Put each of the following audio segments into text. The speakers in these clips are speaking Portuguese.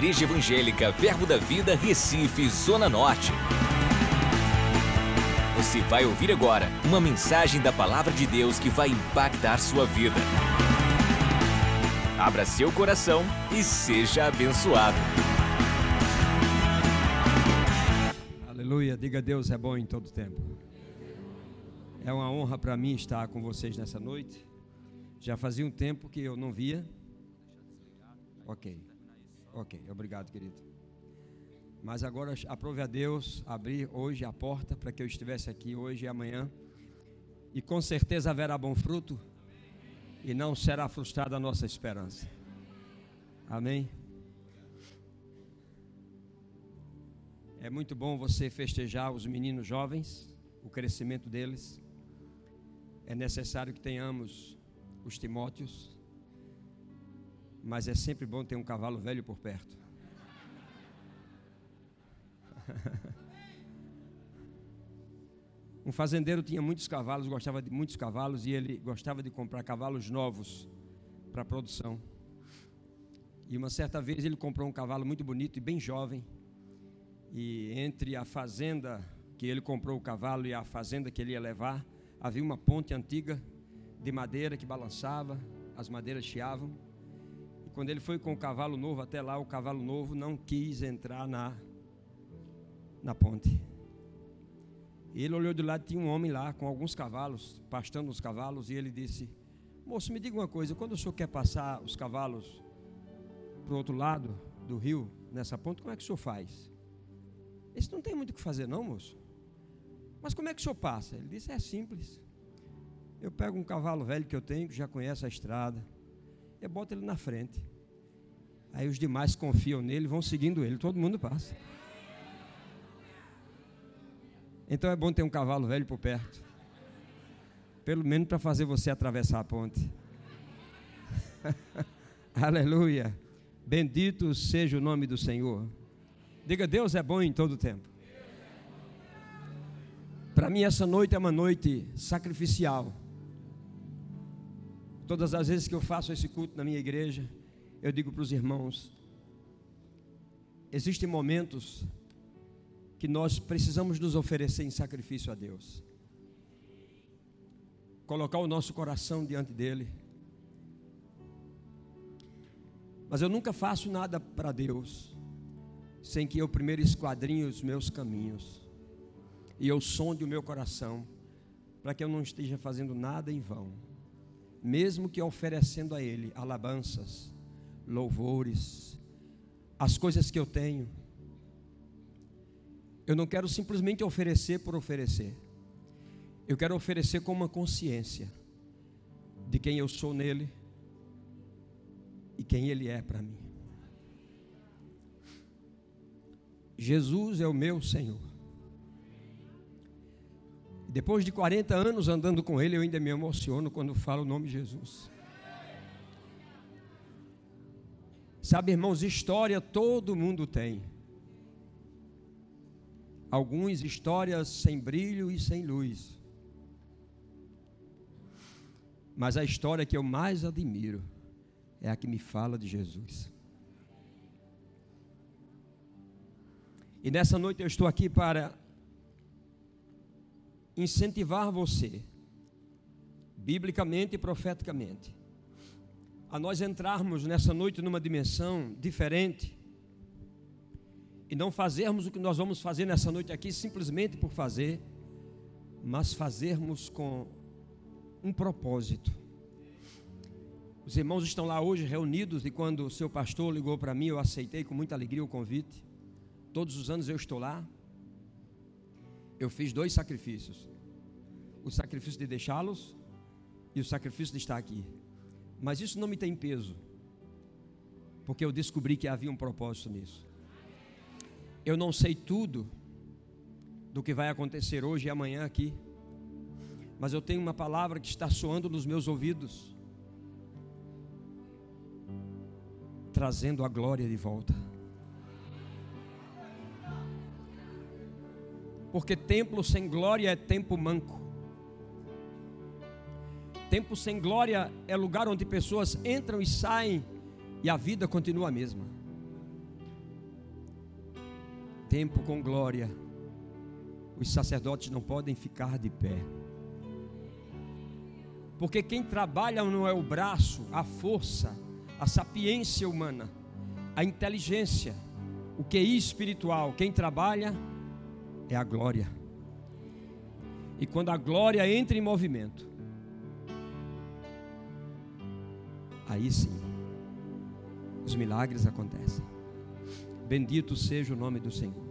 Igreja Evangélica Verbo da Vida, Recife, Zona Norte. Você vai ouvir agora uma mensagem da Palavra de Deus que vai impactar sua vida. Abra seu coração e seja abençoado. Aleluia, diga Deus é bom em todo tempo. É uma honra para mim estar com vocês nessa noite. Já fazia um tempo que eu não via. Ok, ok, obrigado, querido. Mas agora aprove a Deus abrir hoje a porta para que eu estivesse aqui hoje e amanhã. E com certeza haverá bom fruto e não será frustrada a nossa esperança. Amém? É muito bom você festejar os meninos jovens, o crescimento deles. É necessário que tenhamos os Timóteos, mas é sempre bom ter um cavalo velho por perto. Um fazendeiro tinha muitos cavalos, gostava de muitos cavalos e ele gostava de comprar cavalos novos para produção. E uma certa vez ele comprou um cavalo muito bonito e bem jovem. E entre a fazenda que ele comprou o cavalo e a fazenda que ele ia levar, havia uma ponte antiga de madeira que balançava, as madeiras chiavam. E quando ele foi com o cavalo novo até lá, o cavalo novo não quis entrar na, na ponte. Ele olhou do lado, tinha um homem lá com alguns cavalos, pastando os cavalos, e ele disse: Moço, me diga uma coisa, quando o senhor quer passar os cavalos para o outro lado do rio, nessa ponte, como é que o senhor faz? Esse não tem muito o que fazer, não, moço. Mas como é que o senhor passa? Ele disse: É simples. Eu pego um cavalo velho que eu tenho, que já conhece a estrada, e boto ele na frente. Aí os demais confiam nele, vão seguindo ele, todo mundo passa. Então é bom ter um cavalo velho por perto. Pelo menos para fazer você atravessar a ponte. Aleluia. Bendito seja o nome do Senhor. Diga, Deus é bom em todo tempo. Para mim, essa noite é uma noite sacrificial. Todas as vezes que eu faço esse culto na minha igreja, eu digo para os irmãos: existem momentos que nós precisamos nos oferecer em sacrifício a Deus. Colocar o nosso coração diante dEle. Mas eu nunca faço nada para Deus sem que eu primeiro esquadrinhe os meus caminhos e eu sonde o meu coração para que eu não esteja fazendo nada em vão, mesmo que oferecendo a Ele alabanças, louvores, as coisas que eu tenho eu não quero simplesmente oferecer por oferecer. Eu quero oferecer com uma consciência de quem eu sou nele e quem ele é para mim. Jesus é o meu Senhor. Depois de 40 anos andando com ele, eu ainda me emociono quando falo o nome de Jesus. Sabe, irmãos, história todo mundo tem alguns histórias sem brilho e sem luz. Mas a história que eu mais admiro é a que me fala de Jesus. E nessa noite eu estou aqui para incentivar você, biblicamente e profeticamente, a nós entrarmos nessa noite numa dimensão diferente e não fazermos o que nós vamos fazer nessa noite aqui simplesmente por fazer, mas fazermos com um propósito. Os irmãos estão lá hoje reunidos e quando o seu pastor ligou para mim, eu aceitei com muita alegria o convite. Todos os anos eu estou lá. Eu fiz dois sacrifícios: o sacrifício de deixá-los e o sacrifício de estar aqui. Mas isso não me tem peso, porque eu descobri que havia um propósito nisso. Eu não sei tudo do que vai acontecer hoje e amanhã aqui, mas eu tenho uma palavra que está soando nos meus ouvidos, trazendo a glória de volta. Porque templo sem glória é tempo manco. Tempo sem glória é lugar onde pessoas entram e saem e a vida continua a mesma. tempo com glória, os sacerdotes não podem ficar de pé. Porque quem trabalha não é o braço, a força, a sapiência humana, a inteligência, o QI espiritual. Quem trabalha é a glória. E quando a glória entra em movimento, aí sim, os milagres acontecem. Bendito seja o nome do Senhor.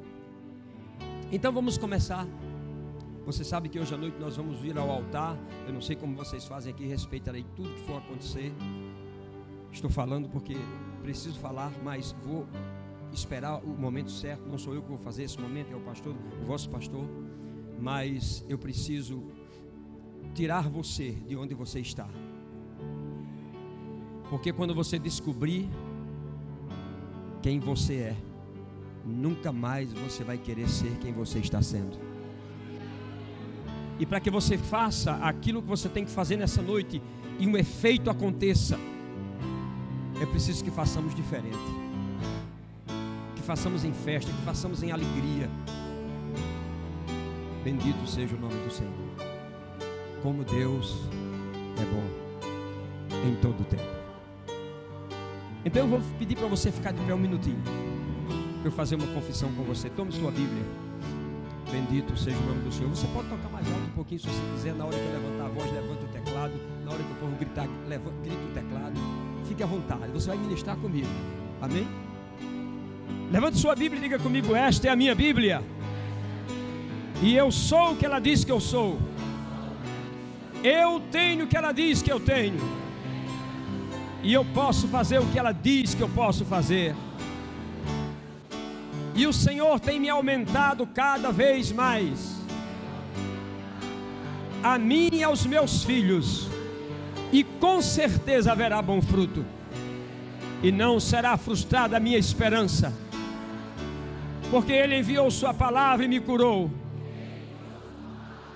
Então vamos começar. Você sabe que hoje à noite nós vamos vir ao altar. Eu não sei como vocês fazem aqui, respeitarei tudo que for acontecer. Estou falando porque preciso falar, mas vou esperar o momento certo. Não sou eu que vou fazer esse momento, é o pastor, o vosso pastor. Mas eu preciso tirar você de onde você está. Porque quando você descobrir quem você é, nunca mais você vai querer ser quem você está sendo. E para que você faça aquilo que você tem que fazer nessa noite e um efeito aconteça, é preciso que façamos diferente. Façamos em festa, que façamos em alegria. Bendito seja o nome do Senhor. Como Deus é bom em todo o tempo. Então eu vou pedir para você ficar de pé um minutinho. Para eu fazer uma confissão com você. Tome sua Bíblia. Bendito seja o nome do Senhor. Você pode tocar mais alto um pouquinho se você quiser. Na hora que levantar a voz, levanta o teclado. Na hora que o povo gritar, levanta, grita o teclado. Fique à vontade. Você vai ministrar comigo. Amém? Levante sua Bíblia e diga comigo: Esta é a minha Bíblia. E eu sou o que ela diz que eu sou. Eu tenho o que ela diz que eu tenho. E eu posso fazer o que ela diz que eu posso fazer. E o Senhor tem me aumentado cada vez mais. A mim e aos meus filhos. E com certeza haverá bom fruto. E não será frustrada a minha esperança. Porque Ele enviou Sua palavra e me curou.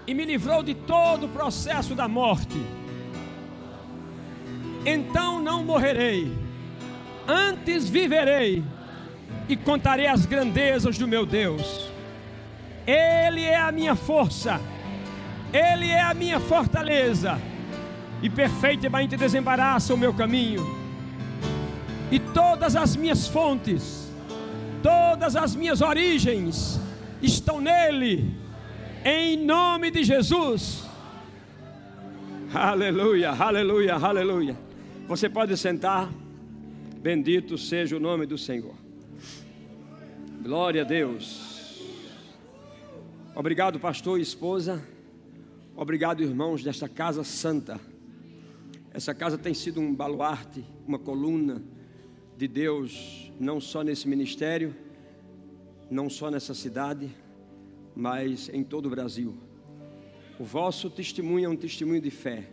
E me livrou de todo o processo da morte. Então não morrerei, antes viverei e contarei as grandezas do meu Deus. Ele é a minha força, Ele é a minha fortaleza, e perfeitamente desembaraça o meu caminho, e todas as minhas fontes, todas as minhas origens estão nele, em nome de Jesus. Aleluia, aleluia, aleluia. Você pode sentar. Bendito seja o nome do Senhor. Glória a Deus. Obrigado, pastor e esposa. Obrigado, irmãos desta casa santa. Essa casa tem sido um baluarte, uma coluna de Deus, não só nesse ministério, não só nessa cidade, mas em todo o Brasil. O vosso testemunho é um testemunho de fé,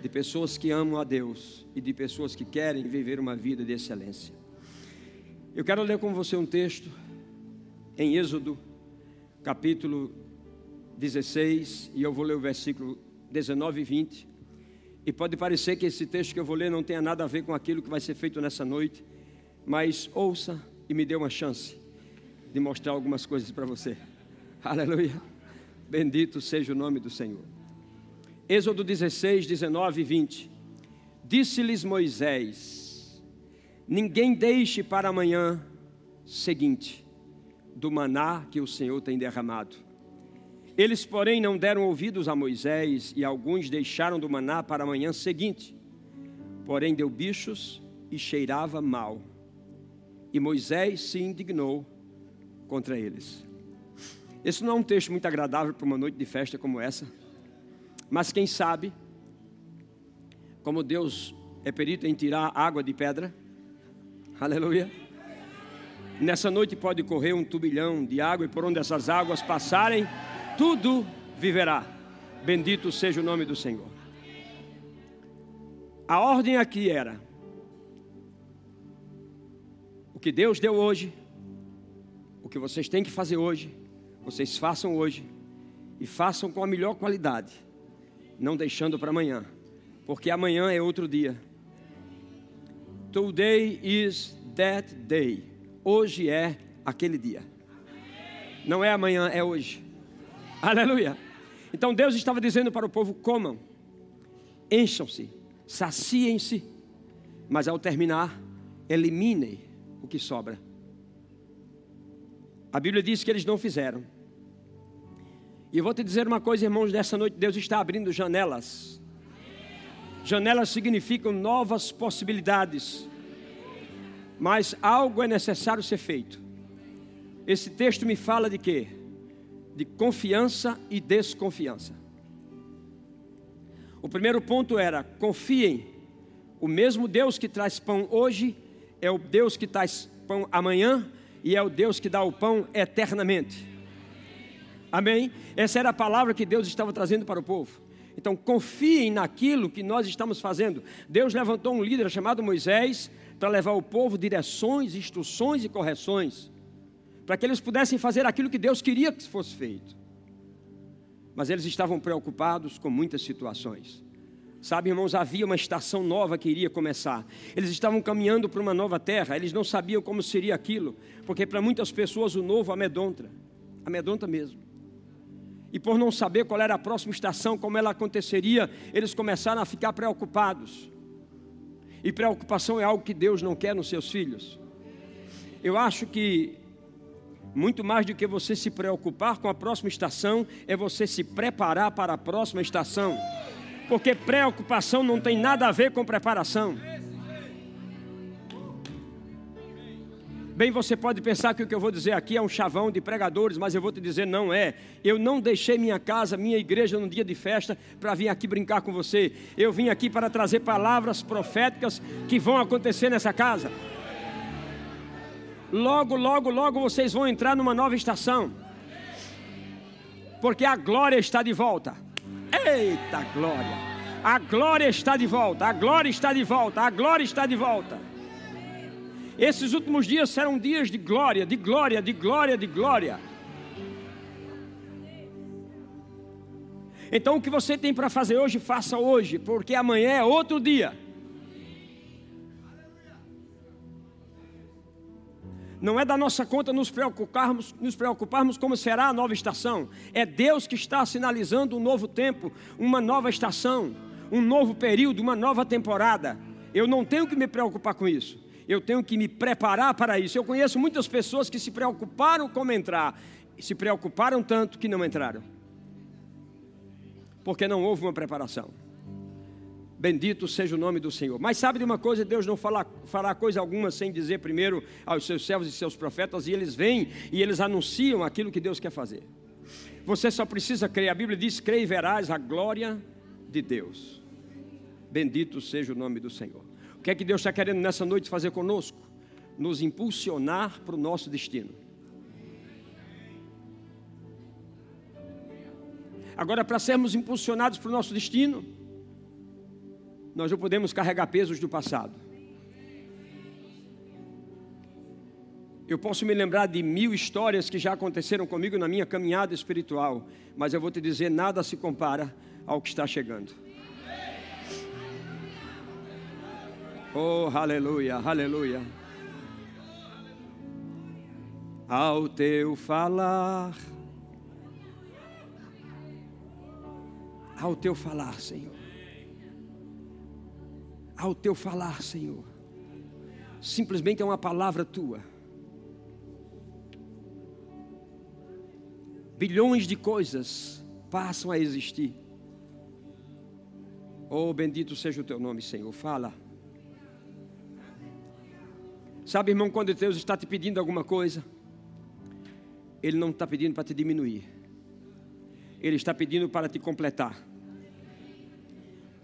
de pessoas que amam a Deus e de pessoas que querem viver uma vida de excelência. Eu quero ler com você um texto em Êxodo, capítulo 16, e eu vou ler o versículo 19 e 20. E pode parecer que esse texto que eu vou ler não tenha nada a ver com aquilo que vai ser feito nessa noite, mas ouça e me dê uma chance de mostrar algumas coisas para você. Aleluia. Bendito seja o nome do Senhor. Êxodo 16, 19 e 20. Disse-lhes Moisés: Ninguém deixe para amanhã seguinte do maná que o Senhor tem derramado. Eles, porém, não deram ouvidos a Moisés e alguns deixaram do maná para a manhã seguinte. Porém, deu bichos e cheirava mal. E Moisés se indignou contra eles. Esse não é um texto muito agradável para uma noite de festa como essa. Mas quem sabe, como Deus é perito em tirar água de pedra, Aleluia. Nessa noite pode correr um turbilhão de água e por onde essas águas passarem, tudo viverá. Bendito seja o nome do Senhor. A ordem aqui era: o que Deus deu hoje, o que vocês têm que fazer hoje, vocês façam hoje e façam com a melhor qualidade, não deixando para amanhã, porque amanhã é outro dia. Today is that day. Hoje é aquele dia. Não é amanhã, é hoje. Aleluia. Então Deus estava dizendo para o povo: comam, encham-se, saciem-se, mas ao terminar, eliminem o que sobra. A Bíblia diz que eles não fizeram. E eu vou te dizer uma coisa, irmãos, nessa noite Deus está abrindo janelas. Janelas significam novas possibilidades. Mas algo é necessário ser feito. Esse texto me fala de quê? De confiança e desconfiança. O primeiro ponto era: confiem. O mesmo Deus que traz pão hoje é o Deus que traz pão amanhã e é o Deus que dá o pão eternamente. Amém? Essa era a palavra que Deus estava trazendo para o povo. Então confiem naquilo que nós estamos fazendo. Deus levantou um líder chamado Moisés para levar o povo direções, instruções e correções para que eles pudessem fazer aquilo que Deus queria que fosse feito. Mas eles estavam preocupados com muitas situações. Sabe, irmãos, havia uma estação nova que iria começar. Eles estavam caminhando para uma nova terra, eles não sabiam como seria aquilo, porque para muitas pessoas o novo amedronta, amedronta mesmo. E por não saber qual era a próxima estação, como ela aconteceria, eles começaram a ficar preocupados. E preocupação é algo que Deus não quer nos seus filhos. Eu acho que muito mais do que você se preocupar com a próxima estação, é você se preparar para a próxima estação. Porque preocupação não tem nada a ver com preparação. Bem, você pode pensar que o que eu vou dizer aqui é um chavão de pregadores, mas eu vou te dizer, não é. Eu não deixei minha casa, minha igreja no dia de festa para vir aqui brincar com você. Eu vim aqui para trazer palavras proféticas que vão acontecer nessa casa. Logo, logo, logo vocês vão entrar numa nova estação. Porque a glória está de volta. Eita glória! A glória está de volta, a glória está de volta, a glória está de volta. Esses últimos dias serão dias de glória, de glória, de glória, de glória. Então o que você tem para fazer hoje, faça hoje, porque amanhã é outro dia. Não é da nossa conta nos preocuparmos, nos preocuparmos como será a nova estação. É Deus que está sinalizando um novo tempo, uma nova estação, um novo período, uma nova temporada. Eu não tenho que me preocupar com isso. Eu tenho que me preparar para isso. Eu conheço muitas pessoas que se preocuparam como entrar, se preocuparam tanto que não entraram. Porque não houve uma preparação. Bendito seja o nome do Senhor. Mas sabe de uma coisa? Deus não fala, fará coisa alguma sem dizer primeiro aos seus servos e seus profetas, e eles vêm e eles anunciam aquilo que Deus quer fazer. Você só precisa crer. A Bíblia diz: crê e verás a glória de Deus. Bendito seja o nome do Senhor. O que é que Deus está querendo nessa noite fazer conosco? Nos impulsionar para o nosso destino. Agora, para sermos impulsionados para o nosso destino, nós não podemos carregar pesos do passado. Eu posso me lembrar de mil histórias que já aconteceram comigo na minha caminhada espiritual, mas eu vou te dizer: nada se compara ao que está chegando. Oh, aleluia, aleluia. Ao teu falar, ao teu falar, Senhor ao teu falar, Senhor. Simplesmente é uma palavra tua. Bilhões de coisas passam a existir. Oh, bendito seja o teu nome, Senhor. Fala. Sabe, irmão, quando Deus está te pedindo alguma coisa, Ele não está pedindo para te diminuir, Ele está pedindo para te completar.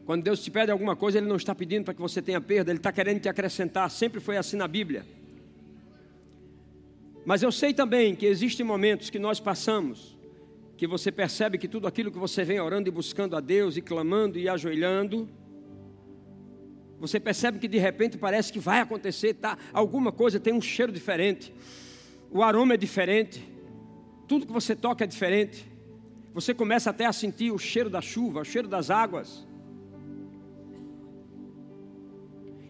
Quando Deus te pede alguma coisa, Ele não está pedindo para que você tenha perda, Ele está querendo te acrescentar. Sempre foi assim na Bíblia. Mas eu sei também que existem momentos que nós passamos, que você percebe que tudo aquilo que você vem orando e buscando a Deus, e clamando e ajoelhando, você percebe que de repente parece que vai acontecer, tá? Alguma coisa tem um cheiro diferente, o aroma é diferente, tudo que você toca é diferente. Você começa até a sentir o cheiro da chuva, o cheiro das águas.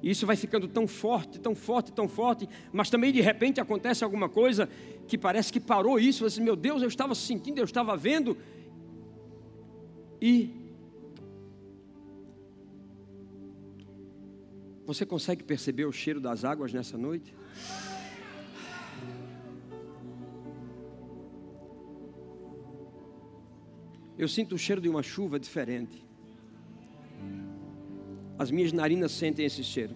E isso vai ficando tão forte, tão forte, tão forte, mas também de repente acontece alguma coisa que parece que parou isso. Você, meu Deus, eu estava sentindo, eu estava vendo. E você consegue perceber o cheiro das águas nessa noite? Eu sinto o cheiro de uma chuva diferente. As minhas narinas sentem esse cheiro.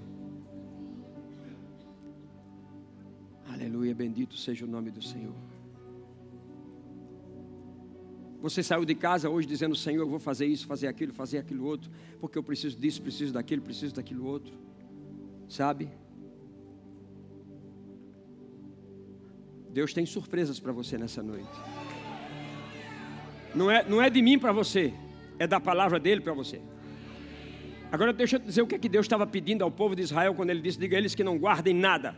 Aleluia, bendito seja o nome do Senhor. Você saiu de casa hoje dizendo: Senhor, eu vou fazer isso, fazer aquilo, fazer aquilo outro, porque eu preciso disso, preciso daquilo, preciso daquilo outro. Sabe? Deus tem surpresas para você nessa noite. Não é, não é de mim para você, é da palavra dele para você. Agora deixa eu dizer o que, é que Deus estava pedindo ao povo de Israel quando ele disse: diga eles que não guardem nada.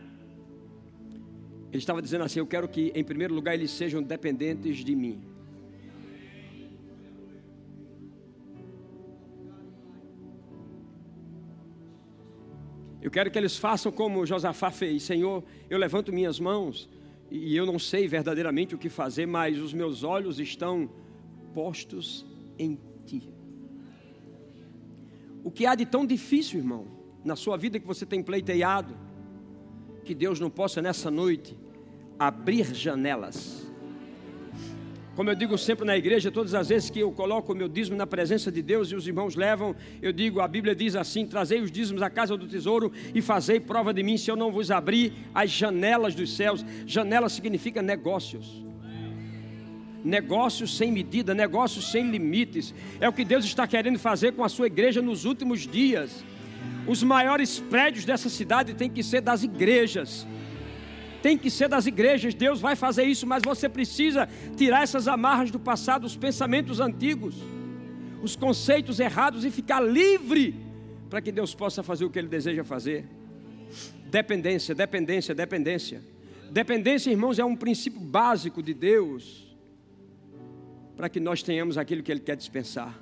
Ele estava dizendo assim: Eu quero que, em primeiro lugar, eles sejam dependentes de mim. Eu quero que eles façam como Josafá fez: Senhor, eu levanto minhas mãos e eu não sei verdadeiramente o que fazer, mas os meus olhos estão postos em Ti. O que há de tão difícil, irmão, na sua vida que você tem pleiteado, que Deus não possa nessa noite abrir janelas. Como eu digo sempre na igreja, todas as vezes que eu coloco o meu dízimo na presença de Deus e os irmãos levam, eu digo, a Bíblia diz assim: trazei os dízimos à casa do tesouro e fazei prova de mim, se eu não vos abrir as janelas dos céus. Janela significa negócios. Negócios sem medida, negócios sem limites. É o que Deus está querendo fazer com a sua igreja nos últimos dias. Os maiores prédios dessa cidade têm que ser das igrejas. Tem que ser das igrejas. Deus vai fazer isso, mas você precisa tirar essas amarras do passado, os pensamentos antigos, os conceitos errados e ficar livre para que Deus possa fazer o que Ele deseja fazer. Dependência, dependência, dependência. Dependência, irmãos, é um princípio básico de Deus para que nós tenhamos aquilo que Ele quer dispensar.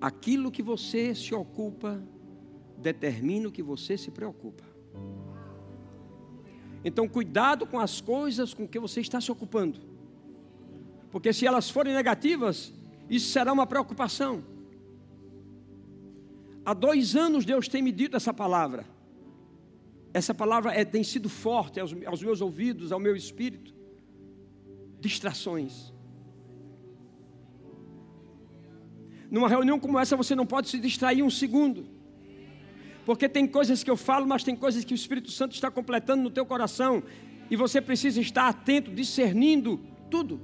Aquilo que você se ocupa determina o que você se preocupa. Então, cuidado com as coisas com que você está se ocupando, porque se elas forem negativas, isso será uma preocupação. Há dois anos Deus tem me dito essa palavra. Essa palavra é, tem sido forte aos, aos meus ouvidos, ao meu espírito. Distrações. Numa reunião como essa, você não pode se distrair um segundo. Porque tem coisas que eu falo, mas tem coisas que o Espírito Santo está completando no teu coração. E você precisa estar atento, discernindo tudo.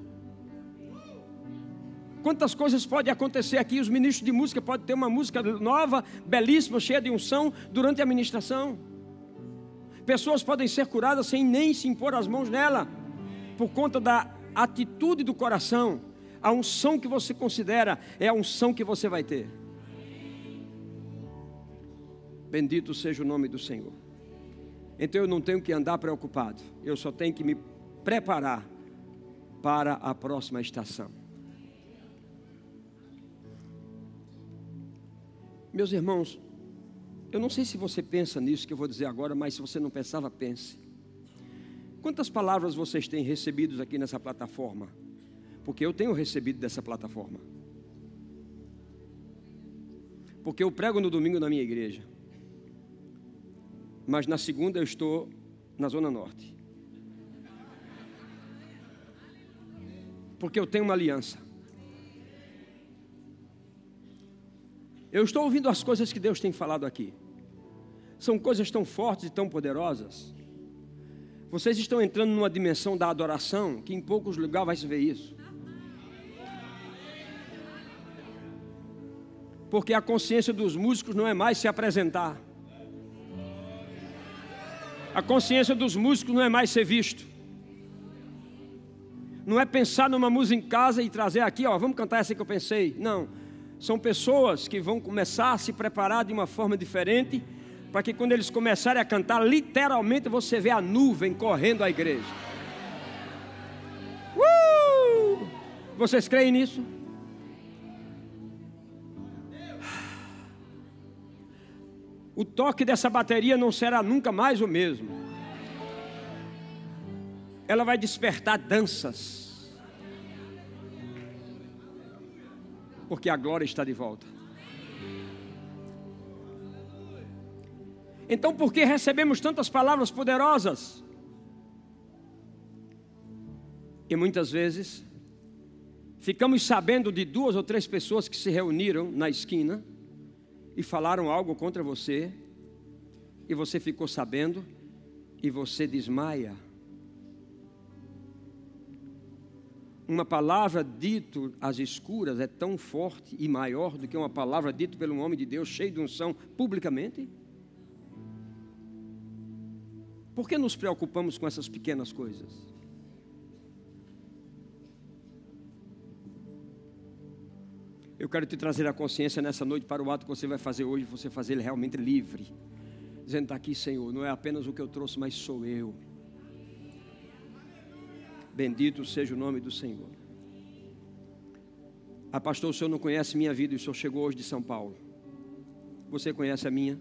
Quantas coisas podem acontecer aqui? Os ministros de música podem ter uma música nova, belíssima, cheia de unção, durante a ministração. Pessoas podem ser curadas sem nem se impor as mãos nela, por conta da atitude do coração. A unção que você considera é a unção que você vai ter. Bendito seja o nome do Senhor. Então eu não tenho que andar preocupado, eu só tenho que me preparar para a próxima estação. Meus irmãos, eu não sei se você pensa nisso que eu vou dizer agora, mas se você não pensava, pense. Quantas palavras vocês têm recebido aqui nessa plataforma? Porque eu tenho recebido dessa plataforma. Porque eu prego no domingo na minha igreja. Mas na segunda eu estou na Zona Norte. Porque eu tenho uma aliança. Eu estou ouvindo as coisas que Deus tem falado aqui são coisas tão fortes e tão poderosas. Vocês estão entrando numa dimensão da adoração que em poucos lugares vai se ver isso. Porque a consciência dos músicos não é mais se apresentar. A consciência dos músicos não é mais ser visto. Não é pensar numa música em casa e trazer aqui, ó, vamos cantar essa que eu pensei. Não. São pessoas que vão começar a se preparar de uma forma diferente para que quando eles começarem a cantar, literalmente você vê a nuvem correndo à igreja. Uh! Vocês creem nisso? o toque dessa bateria não será nunca mais o mesmo. Ela vai despertar danças. Porque a glória está de volta. Então, por que recebemos tantas palavras poderosas? E muitas vezes ficamos sabendo de duas ou três pessoas que se reuniram na esquina e falaram algo contra você, e você ficou sabendo, e você desmaia. Uma palavra dita às escuras é tão forte e maior do que uma palavra dita pelo homem de Deus cheio de unção publicamente? Por que nos preocupamos com essas pequenas coisas? Eu quero te trazer a consciência nessa noite para o ato que você vai fazer hoje, você fazer ele realmente livre. Dizendo, está aqui, Senhor, não é apenas o que eu trouxe, mas sou eu. Bendito seja o nome do Senhor. Ah, pastor, o senhor não conhece minha vida o senhor chegou hoje de São Paulo. Você conhece a minha?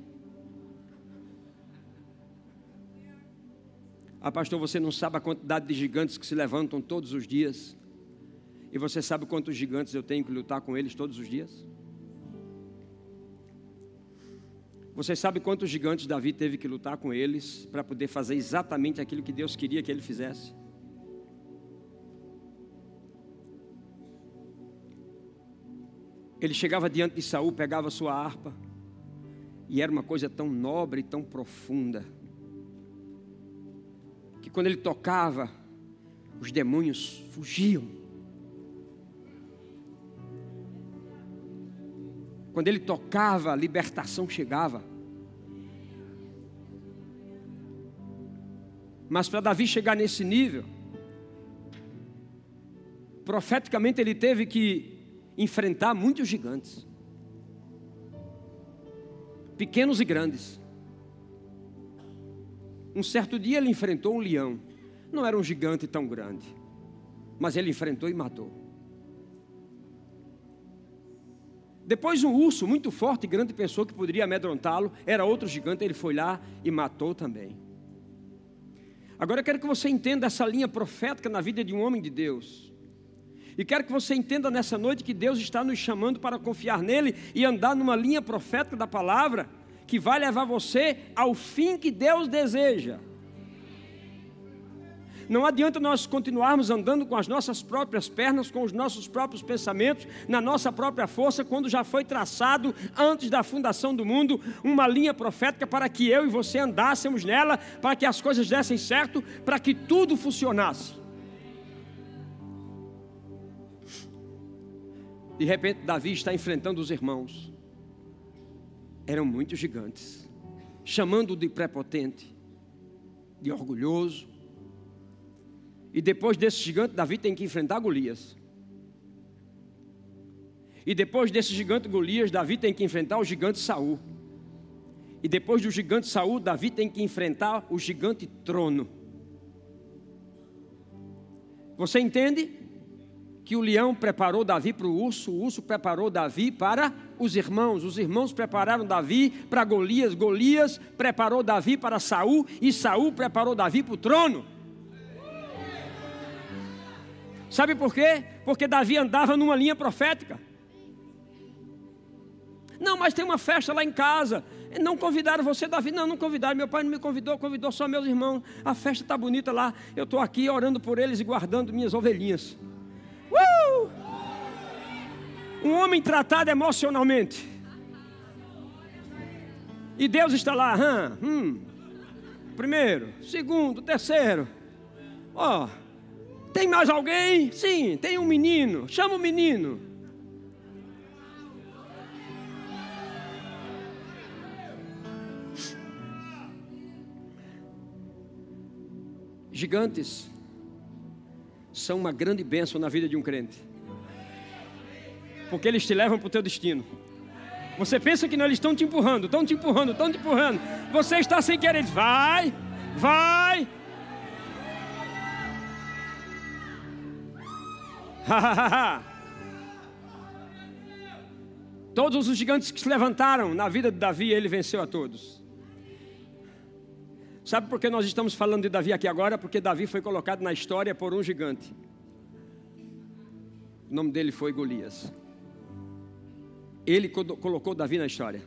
Ah, pastor, você não sabe a quantidade de gigantes que se levantam todos os dias. E você sabe quantos gigantes eu tenho que lutar com eles todos os dias? Você sabe quantos gigantes Davi teve que lutar com eles para poder fazer exatamente aquilo que Deus queria que ele fizesse? Ele chegava diante de Saul, pegava sua harpa, e era uma coisa tão nobre, tão profunda quando ele tocava, os demônios fugiam. Quando ele tocava, a libertação chegava. Mas para Davi chegar nesse nível, profeticamente ele teve que enfrentar muitos gigantes, pequenos e grandes. Um certo dia ele enfrentou um leão. Não era um gigante tão grande, mas ele enfrentou e matou. Depois um urso muito forte e grande pensou que poderia amedrontá-lo, era outro gigante, ele foi lá e matou também. Agora eu quero que você entenda essa linha profética na vida de um homem de Deus. E quero que você entenda nessa noite que Deus está nos chamando para confiar nele e andar numa linha profética da palavra que vai levar você ao fim que Deus deseja. Não adianta nós continuarmos andando com as nossas próprias pernas, com os nossos próprios pensamentos, na nossa própria força, quando já foi traçado antes da fundação do mundo uma linha profética para que eu e você andássemos nela, para que as coisas dessem certo, para que tudo funcionasse. De repente, Davi está enfrentando os irmãos eram muitos gigantes, chamando de prepotente, de orgulhoso. E depois desse gigante, Davi tem que enfrentar Golias. E depois desse gigante Golias, Davi tem que enfrentar o gigante Saul. E depois do gigante Saul, Davi tem que enfrentar o gigante trono. Você entende? Que o leão preparou Davi para o urso, o urso preparou Davi para os irmãos, os irmãos prepararam Davi para Golias, Golias preparou Davi para Saul e Saul preparou Davi para o trono. Sabe por quê? Porque Davi andava numa linha profética. Não, mas tem uma festa lá em casa. Não convidaram você, Davi? Não, não convidaram. Meu pai não me convidou, convidou só meus irmãos. A festa está bonita lá. Eu estou aqui orando por eles e guardando minhas ovelhinhas. Uh! Um homem tratado emocionalmente. E Deus está lá, hum, hum. primeiro, segundo, terceiro. Ó, oh, tem mais alguém? Sim, tem um menino. Chama o menino. Gigantes são uma grande bênção na vida de um crente. Porque eles te levam para o teu destino. Você pensa que não, eles estão te empurrando, estão te empurrando, estão te empurrando. Você está sem querer, vai, vai. Todos os gigantes que se levantaram na vida de Davi, ele venceu a todos. Sabe por que nós estamos falando de Davi aqui agora? Porque Davi foi colocado na história por um gigante. O nome dele foi Golias. Ele colocou Davi na história.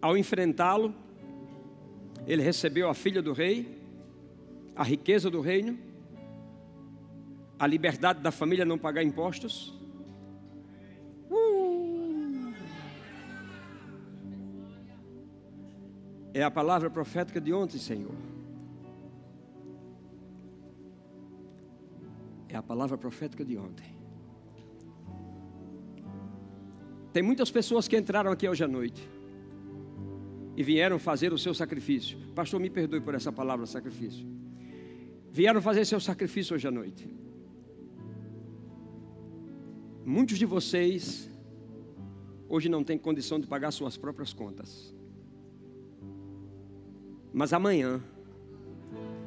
Ao enfrentá-lo, ele recebeu a filha do rei, a riqueza do reino, a liberdade da família não pagar impostos. É a palavra profética de ontem, Senhor. É a palavra profética de ontem. Tem muitas pessoas que entraram aqui hoje à noite e vieram fazer o seu sacrifício. Pastor, me perdoe por essa palavra sacrifício. Vieram fazer seu sacrifício hoje à noite. Muitos de vocês hoje não têm condição de pagar suas próprias contas. Mas amanhã,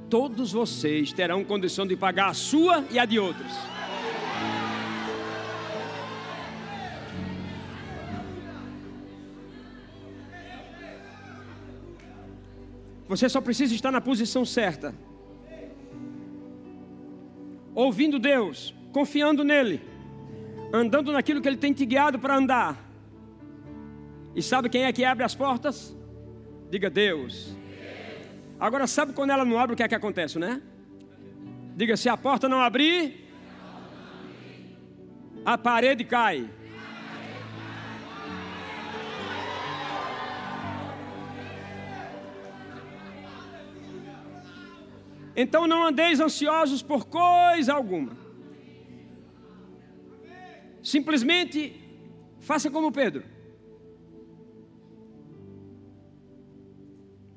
todos vocês terão condição de pagar a sua e a de outros. Você só precisa estar na posição certa. Ouvindo Deus, confiando nele andando naquilo que Ele tem te guiado para andar. E sabe quem é que abre as portas? Diga Deus. Agora sabe quando ela não abre o que é que acontece, né? Diga se a porta não abrir, a parede cai. Então não andeis ansiosos por coisa alguma. Simplesmente faça como Pedro.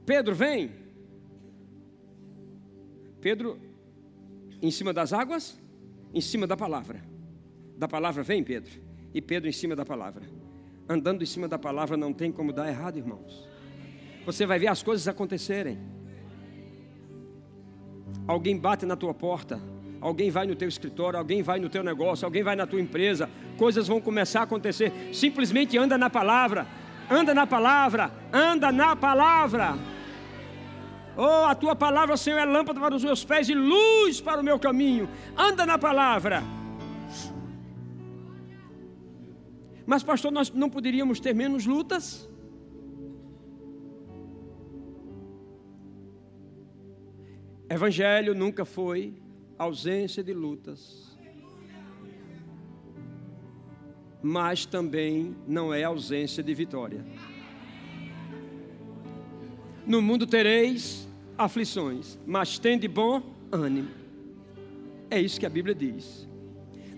Pedro, vem. Pedro, em cima das águas, em cima da palavra. Da palavra vem, Pedro. E Pedro em cima da palavra. Andando em cima da palavra não tem como dar errado, irmãos. Você vai ver as coisas acontecerem. Alguém bate na tua porta alguém vai no teu escritório, alguém vai no teu negócio, alguém vai na tua empresa, coisas vão começar a acontecer. Simplesmente anda na palavra, anda na palavra, anda na palavra. Oh, a tua palavra, Senhor, é lâmpada para os meus pés e luz para o meu caminho. Anda na palavra. Mas, pastor, nós não poderíamos ter menos lutas? Evangelho nunca foi ausência de lutas, mas também não é ausência de vitória. No mundo tereis aflições, mas tende bom ânimo. É isso que a Bíblia diz.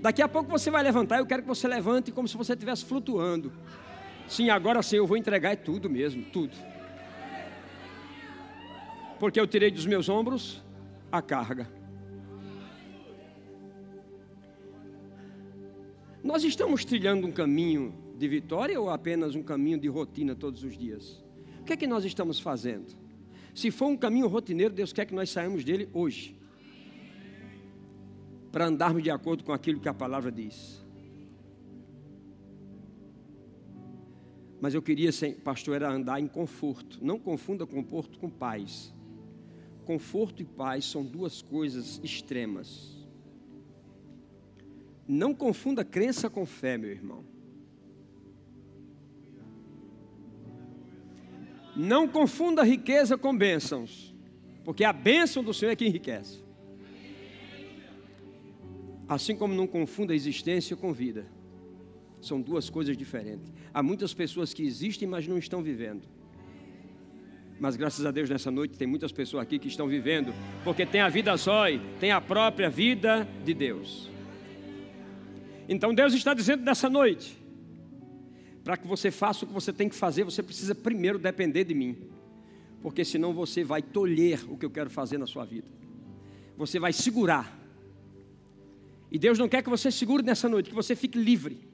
Daqui a pouco você vai levantar, eu quero que você levante como se você estivesse flutuando. Sim, agora sim eu vou entregar é tudo mesmo, tudo. Porque eu tirei dos meus ombros a carga. Nós estamos trilhando um caminho de vitória ou apenas um caminho de rotina todos os dias? O que é que nós estamos fazendo? Se for um caminho rotineiro, Deus quer que nós saímos dele hoje. Para andarmos de acordo com aquilo que a palavra diz. Mas eu queria, pastor, era andar em conforto. Não confunda conforto com paz. Conforto e paz são duas coisas extremas. Não confunda crença com fé, meu irmão. Não confunda riqueza com bênçãos, porque a bênção do Senhor é que enriquece. Assim como não confunda existência com vida. São duas coisas diferentes. Há muitas pessoas que existem, mas não estão vivendo. Mas graças a Deus nessa noite tem muitas pessoas aqui que estão vivendo, porque tem a vida zói, tem a própria vida de Deus. Então Deus está dizendo nessa noite: para que você faça o que você tem que fazer, você precisa primeiro depender de mim, porque senão você vai tolher o que eu quero fazer na sua vida, você vai segurar. E Deus não quer que você segure nessa noite, que você fique livre.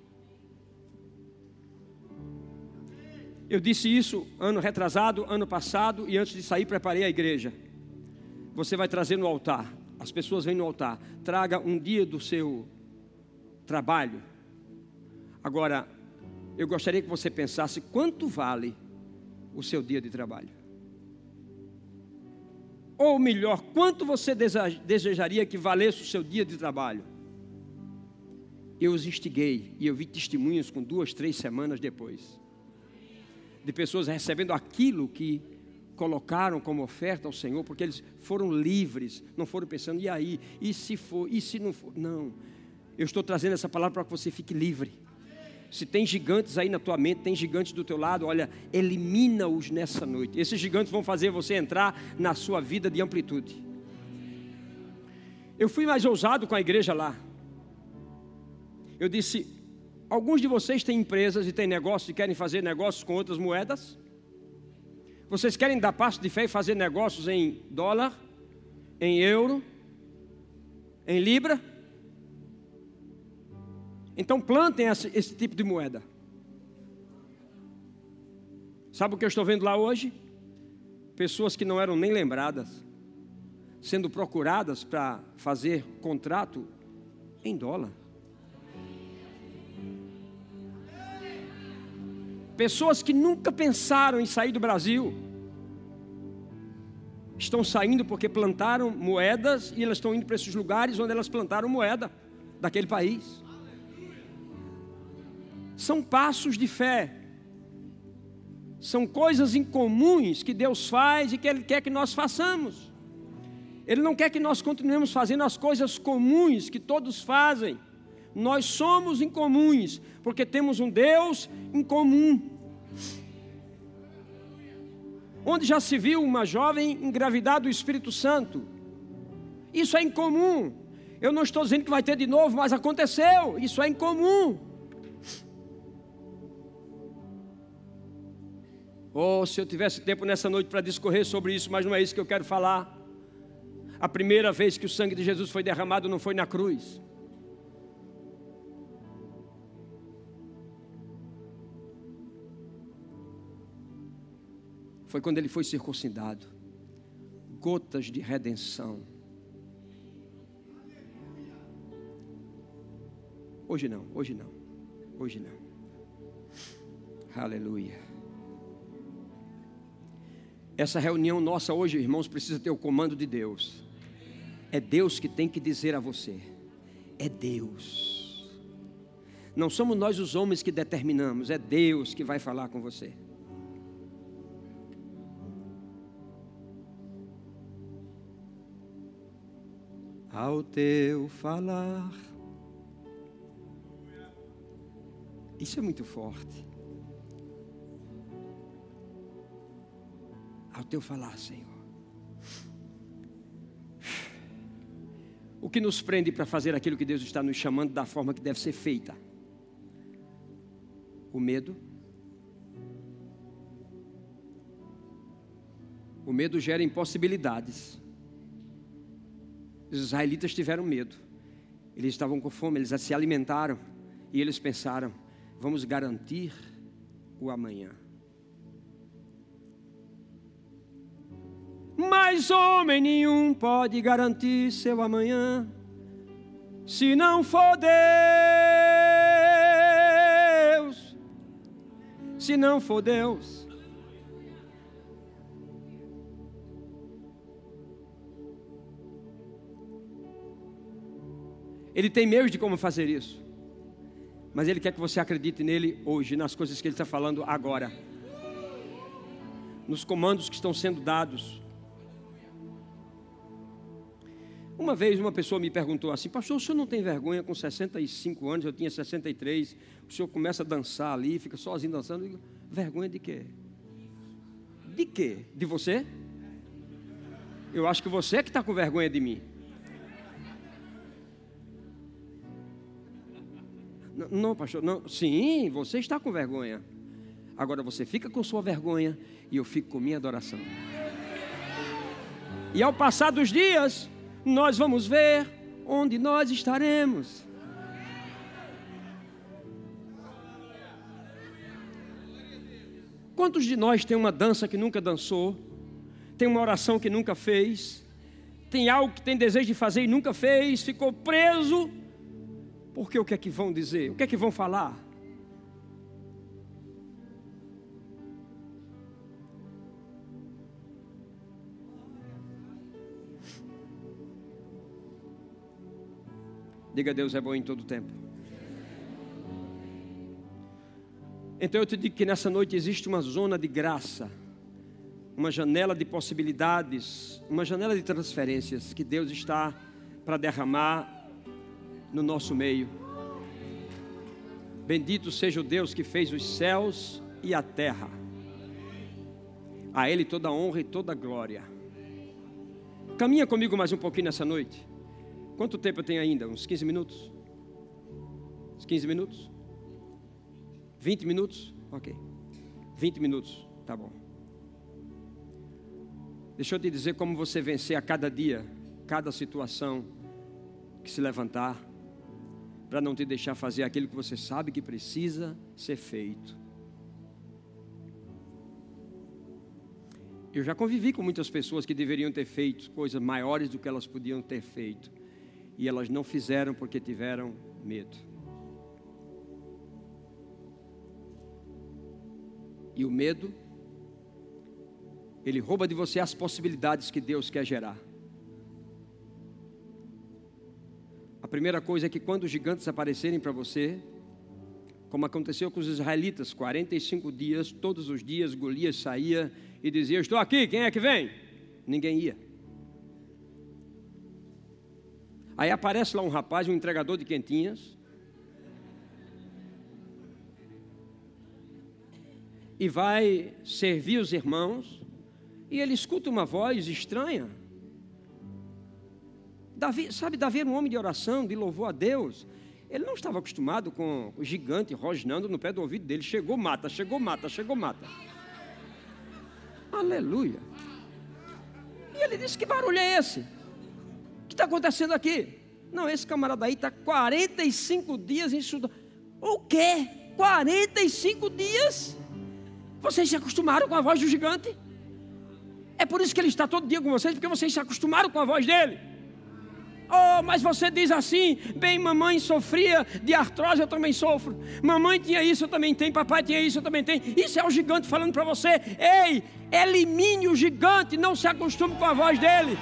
Eu disse isso ano retrasado, ano passado, e antes de sair, preparei a igreja. Você vai trazer no altar, as pessoas vêm no altar, traga um dia do seu trabalho, Agora, eu gostaria que você pensasse quanto vale o seu dia de trabalho. Ou melhor, quanto você desejaria que valesse o seu dia de trabalho? Eu os instiguei e eu vi testemunhos com duas, três semanas depois. De pessoas recebendo aquilo que colocaram como oferta ao Senhor, porque eles foram livres, não foram pensando, e aí? E se for? E se não for? Não. Eu estou trazendo essa palavra para que você fique livre. Se tem gigantes aí na tua mente, tem gigantes do teu lado, olha, elimina-os nessa noite. Esses gigantes vão fazer você entrar na sua vida de amplitude. Eu fui mais ousado com a igreja lá. Eu disse: alguns de vocês têm empresas e têm negócios e querem fazer negócios com outras moedas? Vocês querem dar passo de fé e fazer negócios em dólar, em euro, em libra? Então plantem esse, esse tipo de moeda. Sabe o que eu estou vendo lá hoje? Pessoas que não eram nem lembradas, sendo procuradas para fazer contrato em dólar. Pessoas que nunca pensaram em sair do Brasil, estão saindo porque plantaram moedas e elas estão indo para esses lugares onde elas plantaram moeda daquele país são passos de fé. São coisas incomuns que Deus faz e que Ele quer que nós façamos. Ele não quer que nós continuemos fazendo as coisas comuns que todos fazem. Nós somos incomuns, porque temos um Deus incomum. Onde já se viu uma jovem engravidar do Espírito Santo? Isso é incomum. Eu não estou dizendo que vai ter de novo, mas aconteceu. Isso é incomum. Oh, se eu tivesse tempo nessa noite para discorrer sobre isso, mas não é isso que eu quero falar. A primeira vez que o sangue de Jesus foi derramado não foi na cruz. Foi quando ele foi circuncidado. Gotas de redenção. Hoje não, hoje não, hoje não. Aleluia. Essa reunião nossa hoje, irmãos, precisa ter o comando de Deus. É Deus que tem que dizer a você. É Deus. Não somos nós os homens que determinamos, é Deus que vai falar com você. Ao teu falar. Isso é muito forte. Ao teu falar, Senhor. O que nos prende para fazer aquilo que Deus está nos chamando da forma que deve ser feita? O medo. O medo gera impossibilidades. Os israelitas tiveram medo. Eles estavam com fome, eles se alimentaram e eles pensaram: vamos garantir o amanhã. Homem nenhum pode garantir seu amanhã, se não for Deus. Se não for Deus. Ele tem meios de como fazer isso. Mas Ele quer que você acredite nele hoje, nas coisas que Ele está falando agora. Nos comandos que estão sendo dados. Uma vez uma pessoa me perguntou assim, pastor, o senhor não tem vergonha com 65 anos, eu tinha 63, o senhor começa a dançar ali, fica sozinho dançando, eu digo, vergonha de quê? De quê? De você? Eu acho que você é que está com vergonha de mim. Não, não, pastor, não. Sim, você está com vergonha. Agora você fica com sua vergonha e eu fico com minha adoração. E ao passar dos dias, nós vamos ver onde nós estaremos. Quantos de nós tem uma dança que nunca dançou? Tem uma oração que nunca fez? Tem algo que tem desejo de fazer e nunca fez? Ficou preso? Porque o que é que vão dizer? O que é que vão falar? Diga Deus é bom em todo tempo. Então eu te digo que nessa noite existe uma zona de graça, uma janela de possibilidades, uma janela de transferências que Deus está para derramar no nosso meio. Bendito seja o Deus que fez os céus e a terra. A Ele toda honra e toda glória. Caminha comigo mais um pouquinho nessa noite. Quanto tempo eu tenho ainda? Uns 15 minutos? Uns 15 minutos? 20 minutos? Ok. 20 minutos, tá bom. Deixa eu te dizer como você vencer a cada dia, cada situação que se levantar, para não te deixar fazer aquilo que você sabe que precisa ser feito. Eu já convivi com muitas pessoas que deveriam ter feito coisas maiores do que elas podiam ter feito, e elas não fizeram porque tiveram medo. E o medo, ele rouba de você as possibilidades que Deus quer gerar. A primeira coisa é que quando os gigantes aparecerem para você, como aconteceu com os israelitas, 45 dias, todos os dias, Golias saía e dizia: Estou aqui, quem é que vem? Ninguém ia. Aí aparece lá um rapaz, um entregador de quentinhas, e vai servir os irmãos, e ele escuta uma voz estranha. Davi, sabe, Davi era um homem de oração, de louvor a Deus. Ele não estava acostumado com o gigante rosnando no pé do ouvido dele. Chegou, mata, chegou, mata, chegou, mata. Aleluia. E ele disse: Que barulho é esse? Que está acontecendo aqui? Não, esse camarada aí está 45 dias em Sudão. O quê? 45 dias? Vocês se acostumaram com a voz do gigante? É por isso que ele está todo dia com vocês, porque vocês se acostumaram com a voz dele. Oh, mas você diz assim: bem, mamãe sofria de artrose, eu também sofro. Mamãe tinha isso, eu também tenho. Papai tinha isso, eu também tenho. Isso é o gigante falando para você: ei, elimine o gigante, não se acostume com a voz dele.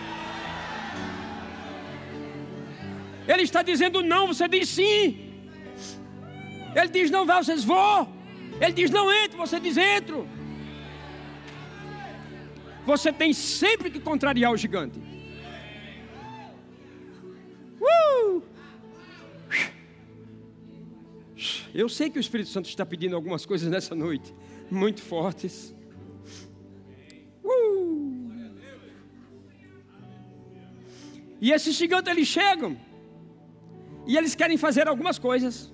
Ele está dizendo não, você diz sim. Ele diz não vai, vocês vão. Ele diz: Não entre, você diz: Entro. Você tem sempre que contrariar o gigante. Uh! Eu sei que o Espírito Santo está pedindo algumas coisas nessa noite, muito fortes. Uh! E esses gigantes eles chegam e eles querem fazer algumas coisas.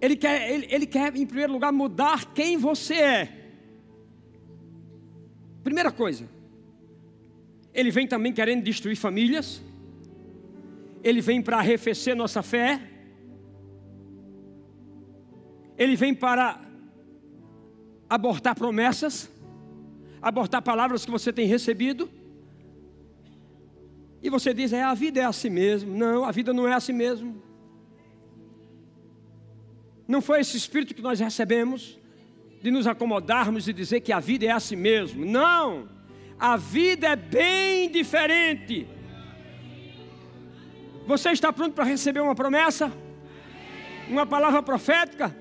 Ele quer, ele, ele quer, em primeiro lugar, mudar quem você é. Primeira coisa, ele vem também querendo destruir famílias, ele vem para arrefecer nossa fé, ele vem para abortar promessas, abortar palavras que você tem recebido. E você diz, é, a vida é assim mesmo. Não, a vida não é assim mesmo. Não foi esse espírito que nós recebemos de nos acomodarmos e dizer que a vida é assim mesmo. Não! A vida é bem diferente. Você está pronto para receber uma promessa? Uma palavra profética?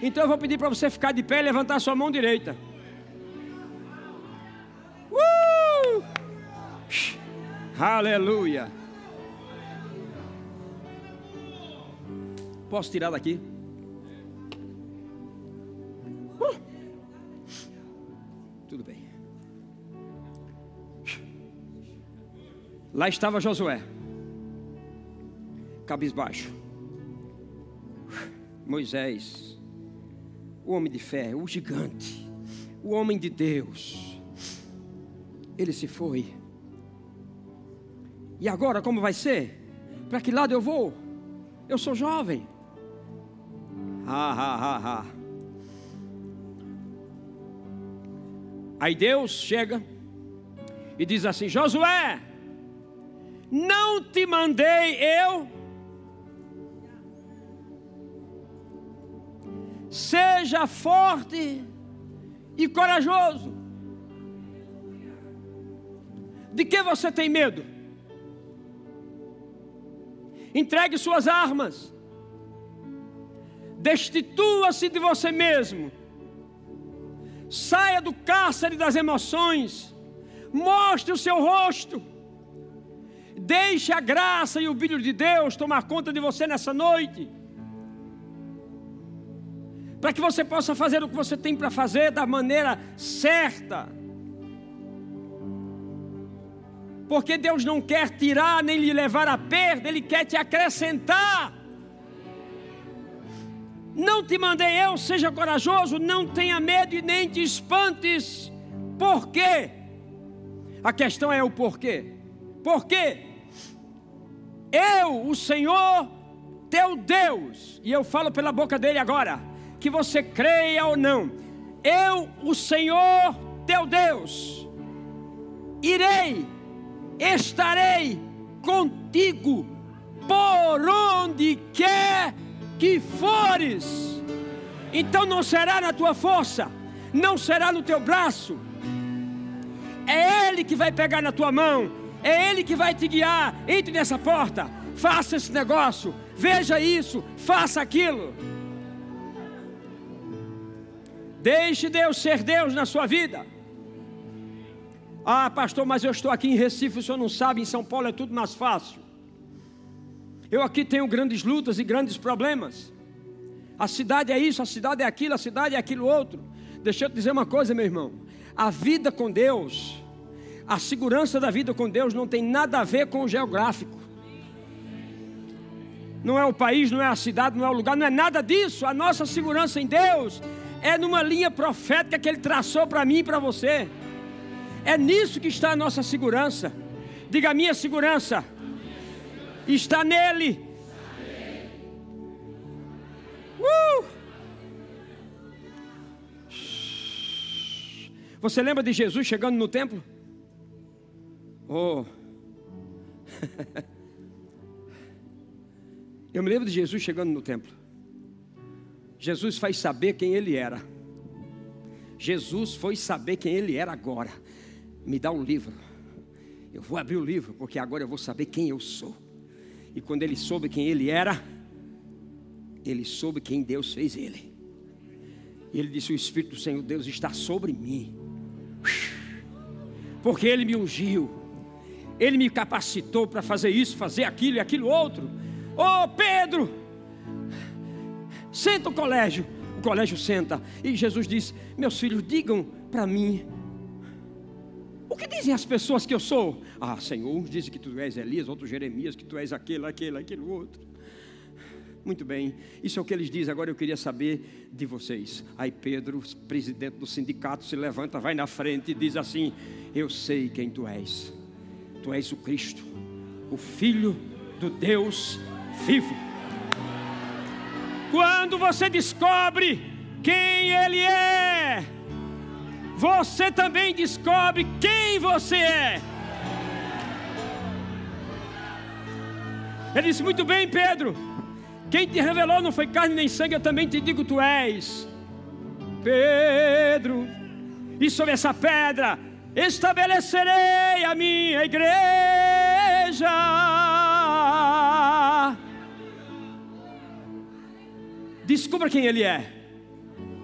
Então eu vou pedir para você ficar de pé e levantar sua mão direita. Uh! Aleluia. Posso tirar daqui? Tudo bem. Lá estava Josué, cabisbaixo. Moisés, o homem de fé, o gigante, o homem de Deus. Ele se foi. E agora como vai ser? Para que lado eu vou? Eu sou jovem. Ha, ha, ha, ha. Aí Deus chega e diz assim: Josué, não te mandei eu. Seja forte e corajoso. De que você tem medo? Entregue suas armas. Destitua-se de você mesmo. Saia do cárcere das emoções. Mostre o seu rosto. Deixe a graça e o brilho de Deus tomar conta de você nessa noite. Para que você possa fazer o que você tem para fazer da maneira certa. Porque Deus não quer tirar nem lhe levar a perda, Ele quer te acrescentar. Não te mandei eu, seja corajoso, não tenha medo e nem te espantes. Por quê? A questão é o porquê. Por quê? Eu, o Senhor, teu Deus, e eu falo pela boca dele agora, que você creia ou não, eu, o Senhor, teu Deus, irei estarei contigo por onde quer que fores. Então não será na tua força, não será no teu braço. É Ele que vai pegar na tua mão, é Ele que vai te guiar. Entre nessa porta, faça esse negócio, veja isso, faça aquilo. Deixe Deus ser Deus na sua vida. Ah, pastor, mas eu estou aqui em Recife, o senhor não sabe, em São Paulo é tudo mais fácil. Eu aqui tenho grandes lutas e grandes problemas. A cidade é isso, a cidade é aquilo, a cidade é aquilo outro. Deixa eu te dizer uma coisa, meu irmão. A vida com Deus, a segurança da vida com Deus não tem nada a ver com o geográfico. Não é o país, não é a cidade, não é o lugar, não é nada disso. A nossa segurança em Deus é numa linha profética que Ele traçou para mim e para você. É nisso que está a nossa segurança. Diga: a minha segurança está nele. Uh! Você lembra de Jesus chegando no templo? Oh. Eu me lembro de Jesus chegando no templo. Jesus faz saber quem ele era. Jesus foi saber quem ele era agora me dá um livro. Eu vou abrir o livro, porque agora eu vou saber quem eu sou. E quando ele soube quem ele era, ele soube quem Deus fez ele. E ele disse: O Espírito do Senhor Deus está sobre mim, porque ele me ungiu, ele me capacitou para fazer isso, fazer aquilo e aquilo outro. Ô oh, Pedro, senta o colégio. O colégio senta. E Jesus disse: Meus filhos, digam para mim o que dizem as pessoas que eu sou? Ah, Senhor, uns dizem que tu és Elias, outros Jeremias, que tu és aquele, aquele, aquele outro. Muito bem, isso é o que eles dizem. Agora eu queria saber de vocês. Aí Pedro, presidente do sindicato, se levanta, vai na frente e diz assim: Eu sei quem tu és. Tu és o Cristo, o Filho do Deus vivo. Quando você descobre quem Ele é, você também descobre quem você é. Ele disse: Muito bem, Pedro. Quem te revelou não foi carne nem sangue, eu também te digo: Tu és Pedro. E sobre essa pedra estabelecerei a minha igreja. Descubra quem Ele é,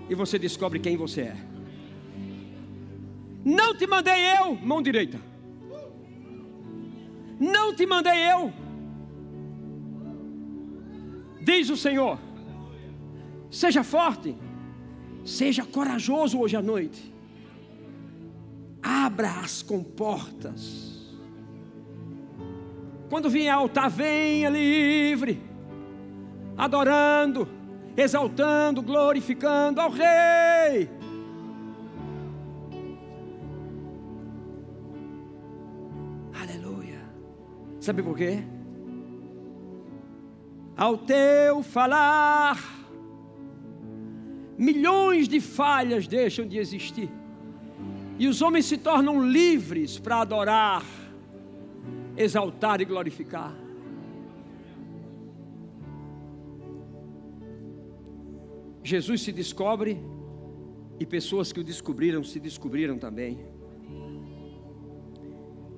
e você descobre quem você é. Não te mandei eu, mão direita. Não te mandei eu. Diz o Senhor. Seja forte. Seja corajoso hoje à noite. Abra as comportas. Quando vier altar, venha livre, adorando, exaltando, glorificando ao Rei. Sabe por quê? Ao teu falar, milhões de falhas deixam de existir, e os homens se tornam livres para adorar, exaltar e glorificar. Jesus se descobre e pessoas que o descobriram se descobriram também.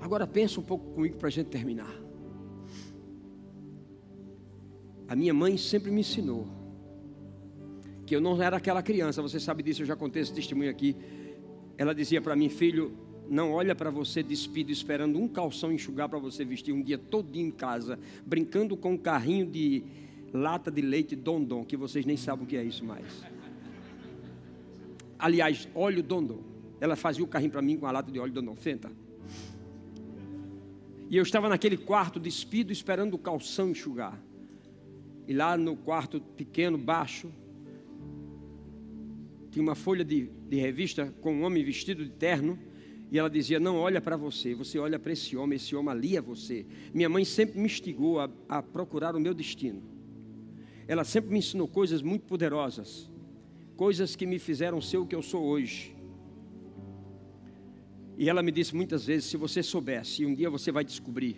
Agora pensa um pouco comigo para a gente terminar. A minha mãe sempre me ensinou que eu não era aquela criança, você sabe disso, eu já contei esse testemunho aqui. Ela dizia para mim, filho, não olha para você despido esperando um calção enxugar para você vestir um dia todinho em casa, brincando com um carrinho de lata de leite Dondon, que vocês nem sabem o que é isso mais. Aliás, óleo Dondon. Ela fazia o carrinho para mim com a lata de óleo Dondon. Senta. E eu estava naquele quarto despido esperando o calção enxugar. E lá no quarto pequeno, baixo, tinha uma folha de, de revista com um homem vestido de terno. E ela dizia: Não olha para você, você olha para esse homem, esse homem ali é você. Minha mãe sempre me instigou a, a procurar o meu destino. Ela sempre me ensinou coisas muito poderosas, coisas que me fizeram ser o que eu sou hoje. E ela me disse muitas vezes: se você soubesse, e um dia você vai descobrir,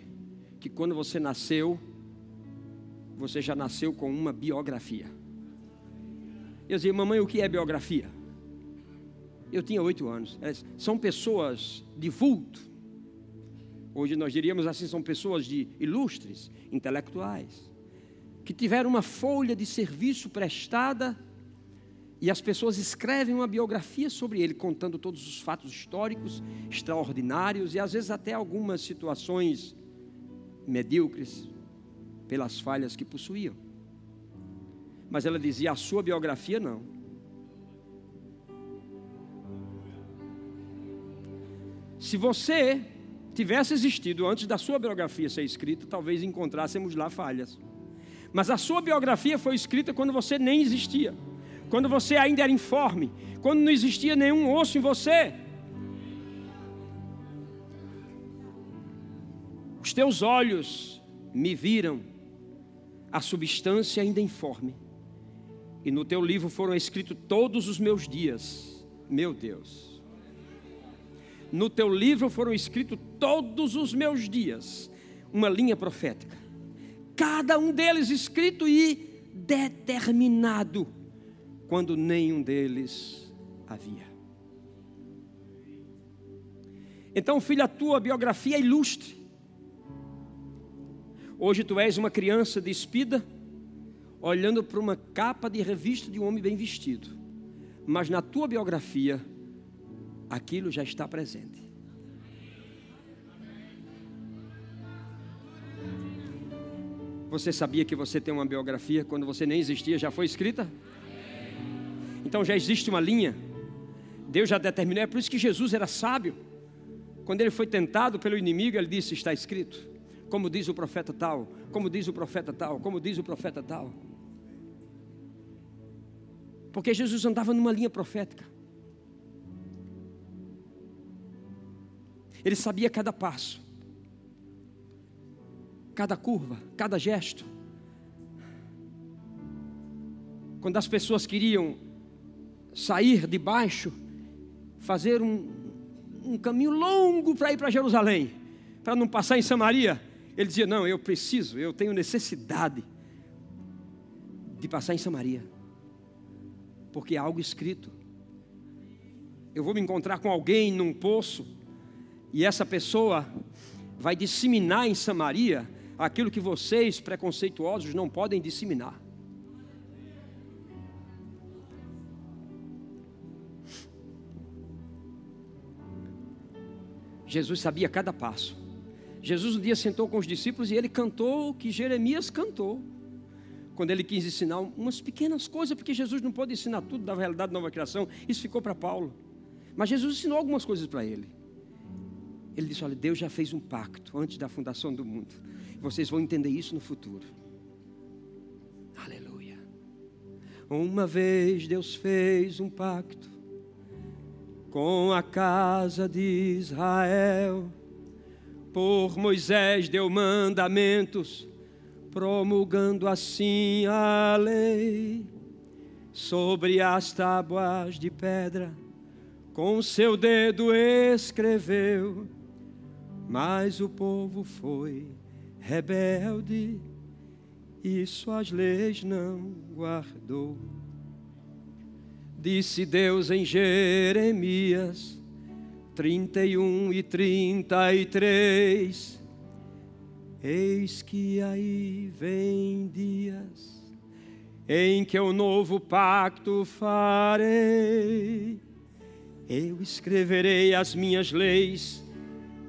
que quando você nasceu, você já nasceu com uma biografia. Eu dizia, mamãe, o que é biografia? Eu tinha oito anos. É, são pessoas de vulto. Hoje nós diríamos assim, são pessoas de ilustres, intelectuais, que tiveram uma folha de serviço prestada e as pessoas escrevem uma biografia sobre ele, contando todos os fatos históricos extraordinários e às vezes até algumas situações medíocres pelas falhas que possuíam. Mas ela dizia: a sua biografia não. Se você tivesse existido antes da sua biografia ser escrita, talvez encontrássemos lá falhas. Mas a sua biografia foi escrita quando você nem existia, quando você ainda era informe, quando não existia nenhum osso em você. Os teus olhos me viram a substância ainda informe e no teu livro foram escritos todos os meus dias, meu Deus. No teu livro foram escritos todos os meus dias, uma linha profética, cada um deles escrito e determinado, quando nenhum deles havia. Então, filho, a tua biografia é ilustre. Hoje tu és uma criança despida olhando para uma capa de revista de um homem bem vestido. Mas na tua biografia, aquilo já está presente. Você sabia que você tem uma biografia quando você nem existia, já foi escrita? Então já existe uma linha. Deus já determinou, é por isso que Jesus era sábio. Quando ele foi tentado pelo inimigo, ele disse: Está escrito. Como diz o profeta tal, como diz o profeta tal, como diz o profeta tal. Porque Jesus andava numa linha profética. Ele sabia cada passo, cada curva, cada gesto. Quando as pessoas queriam sair de baixo, fazer um, um caminho longo para ir para Jerusalém, para não passar em Samaria, ele dizia: Não, eu preciso, eu tenho necessidade de passar em Samaria porque é algo escrito. Eu vou me encontrar com alguém num poço, e essa pessoa vai disseminar em Samaria aquilo que vocês, preconceituosos, não podem disseminar. Jesus sabia cada passo. Jesus um dia sentou com os discípulos e ele cantou o que Jeremias cantou quando ele quis ensinar umas pequenas coisas, porque Jesus não pode ensinar tudo da realidade da nova criação, isso ficou para Paulo. Mas Jesus ensinou algumas coisas para ele. Ele disse: Olha, Deus já fez um pacto antes da fundação do mundo. Vocês vão entender isso no futuro. Aleluia. Uma vez Deus fez um pacto com a casa de Israel. Por Moisés deu mandamentos promulgando assim a lei sobre as tábuas de pedra, com seu dedo escreveu, mas o povo foi rebelde e suas leis não guardou. Disse Deus em Jeremias 31 e 33 Eis que aí vem dias em que o novo pacto farei. Eu escreverei as minhas leis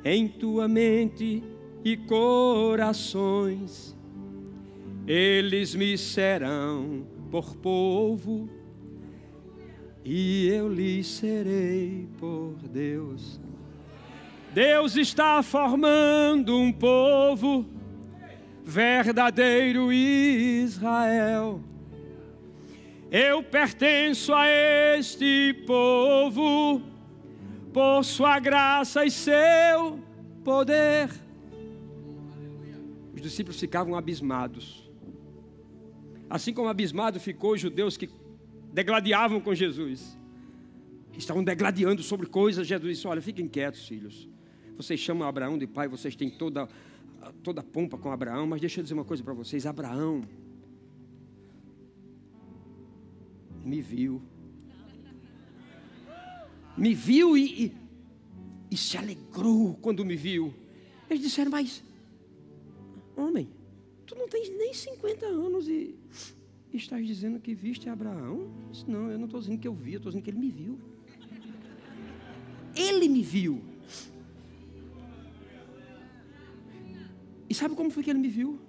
em tua mente e corações. Eles me serão por povo e eu lhes serei por Deus. Deus está formando um povo verdadeiro Israel. Eu pertenço a este povo por sua graça e seu poder. Os discípulos ficavam abismados. Assim como abismado ficou os judeus que degladiavam com Jesus. Estavam degladiando sobre coisas. Jesus disse: Olha, fiquem quietos, filhos. Vocês chamam Abraão de pai, vocês têm toda, toda a pompa com Abraão, mas deixa eu dizer uma coisa para vocês: Abraão me viu. Me viu e, e, e se alegrou quando me viu. Eles disseram, mas, homem, tu não tens nem 50 anos e, estás dizendo que viste Abraão? disse, não, eu não estou dizendo que eu vi, eu estou dizendo que ele me viu. Ele me viu. E sabe como foi que ele me viu?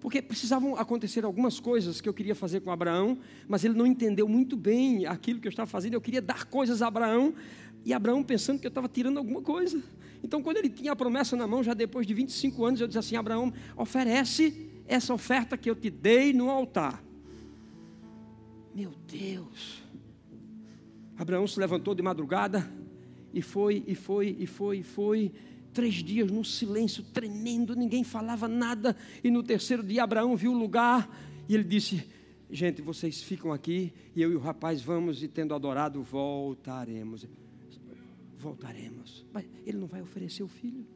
Porque precisavam acontecer algumas coisas que eu queria fazer com Abraão, mas ele não entendeu muito bem aquilo que eu estava fazendo. Eu queria dar coisas a Abraão, e Abraão pensando que eu estava tirando alguma coisa. Então, quando ele tinha a promessa na mão, já depois de 25 anos, eu disse assim: Abraão, oferece essa oferta que eu te dei no altar. Meu Deus. Abraão se levantou de madrugada e foi, e foi, e foi, e foi Três dias num silêncio tremendo, ninguém falava nada. E no terceiro dia, Abraão viu o lugar e ele disse: Gente, vocês ficam aqui e eu e o rapaz vamos e, tendo adorado, voltaremos. Voltaremos. Mas ele não vai oferecer o filho.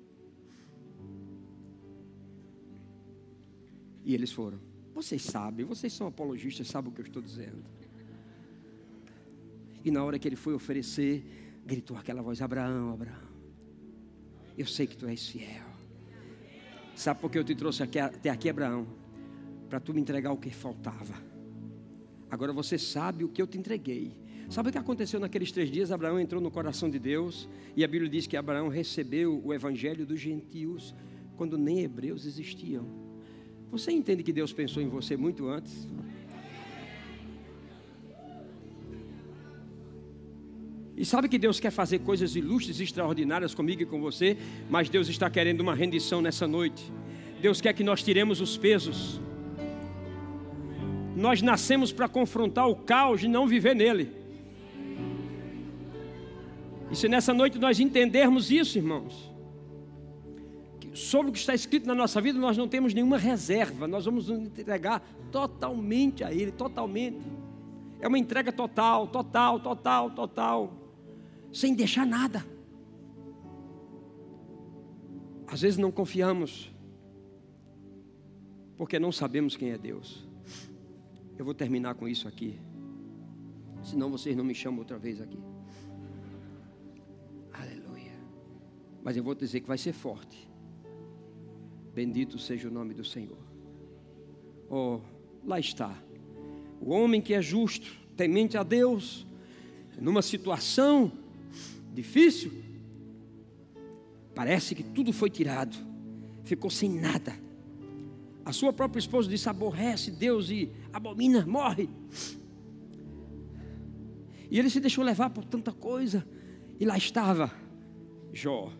E eles foram. Vocês sabem, vocês são apologistas, sabem o que eu estou dizendo. E na hora que ele foi oferecer, gritou aquela voz: Abraão, Abraão. Eu sei que tu és fiel. Sabe por que eu te trouxe aqui, até aqui, Abraão? Para tu me entregar o que faltava. Agora você sabe o que eu te entreguei. Sabe o que aconteceu naqueles três dias? Abraão entrou no coração de Deus e a Bíblia diz que Abraão recebeu o evangelho dos gentios quando nem hebreus existiam. Você entende que Deus pensou em você muito antes? E sabe que Deus quer fazer coisas ilustres e extraordinárias comigo e com você, mas Deus está querendo uma rendição nessa noite. Deus quer que nós tiremos os pesos. Nós nascemos para confrontar o caos e não viver nele. E se nessa noite nós entendermos isso, irmãos, sobre o que está escrito na nossa vida, nós não temos nenhuma reserva, nós vamos nos entregar totalmente a Ele, totalmente. É uma entrega total, total, total, total sem deixar nada. Às vezes não confiamos, porque não sabemos quem é Deus. Eu vou terminar com isso aqui, senão vocês não me chamam outra vez aqui. Aleluia. Mas eu vou dizer que vai ser forte. Bendito seja o nome do Senhor. Oh, lá está. O homem que é justo, temente a Deus, numa situação difícil, parece que tudo foi tirado, ficou sem nada. A sua própria esposa disse: aborrece Deus e abomina, morre. E ele se deixou levar por tanta coisa, e lá estava Jó.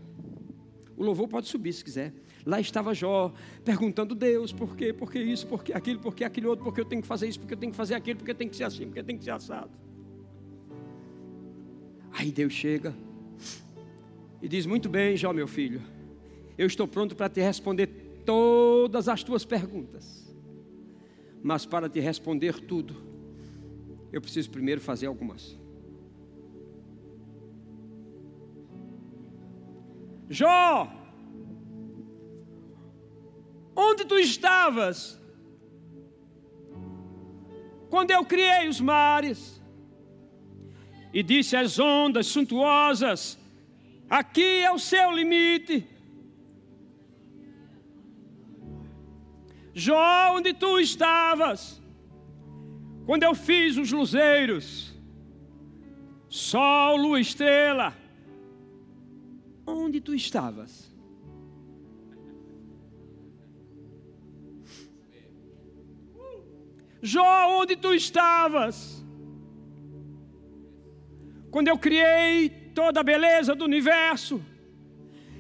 O louvor pode subir se quiser. Lá estava Jó, perguntando Deus, por quê, por que isso, por que aquilo, por que aquilo outro, porque eu tenho que fazer isso, porque eu tenho que fazer aquilo, porque tem que ser assim, porque tem que ser assado. Aí Deus chega e diz: Muito bem, Jó, meu filho, eu estou pronto para te responder todas as tuas perguntas, mas para te responder tudo, eu preciso primeiro fazer algumas. Jó, Onde tu estavas? Quando eu criei os mares e disse às ondas suntuosas: Aqui é o seu limite. Jó, onde tu estavas? Quando eu fiz os luzeiros, sol, lua, estrela, onde tu estavas? Jó, onde tu estavas? Quando eu criei toda a beleza do universo,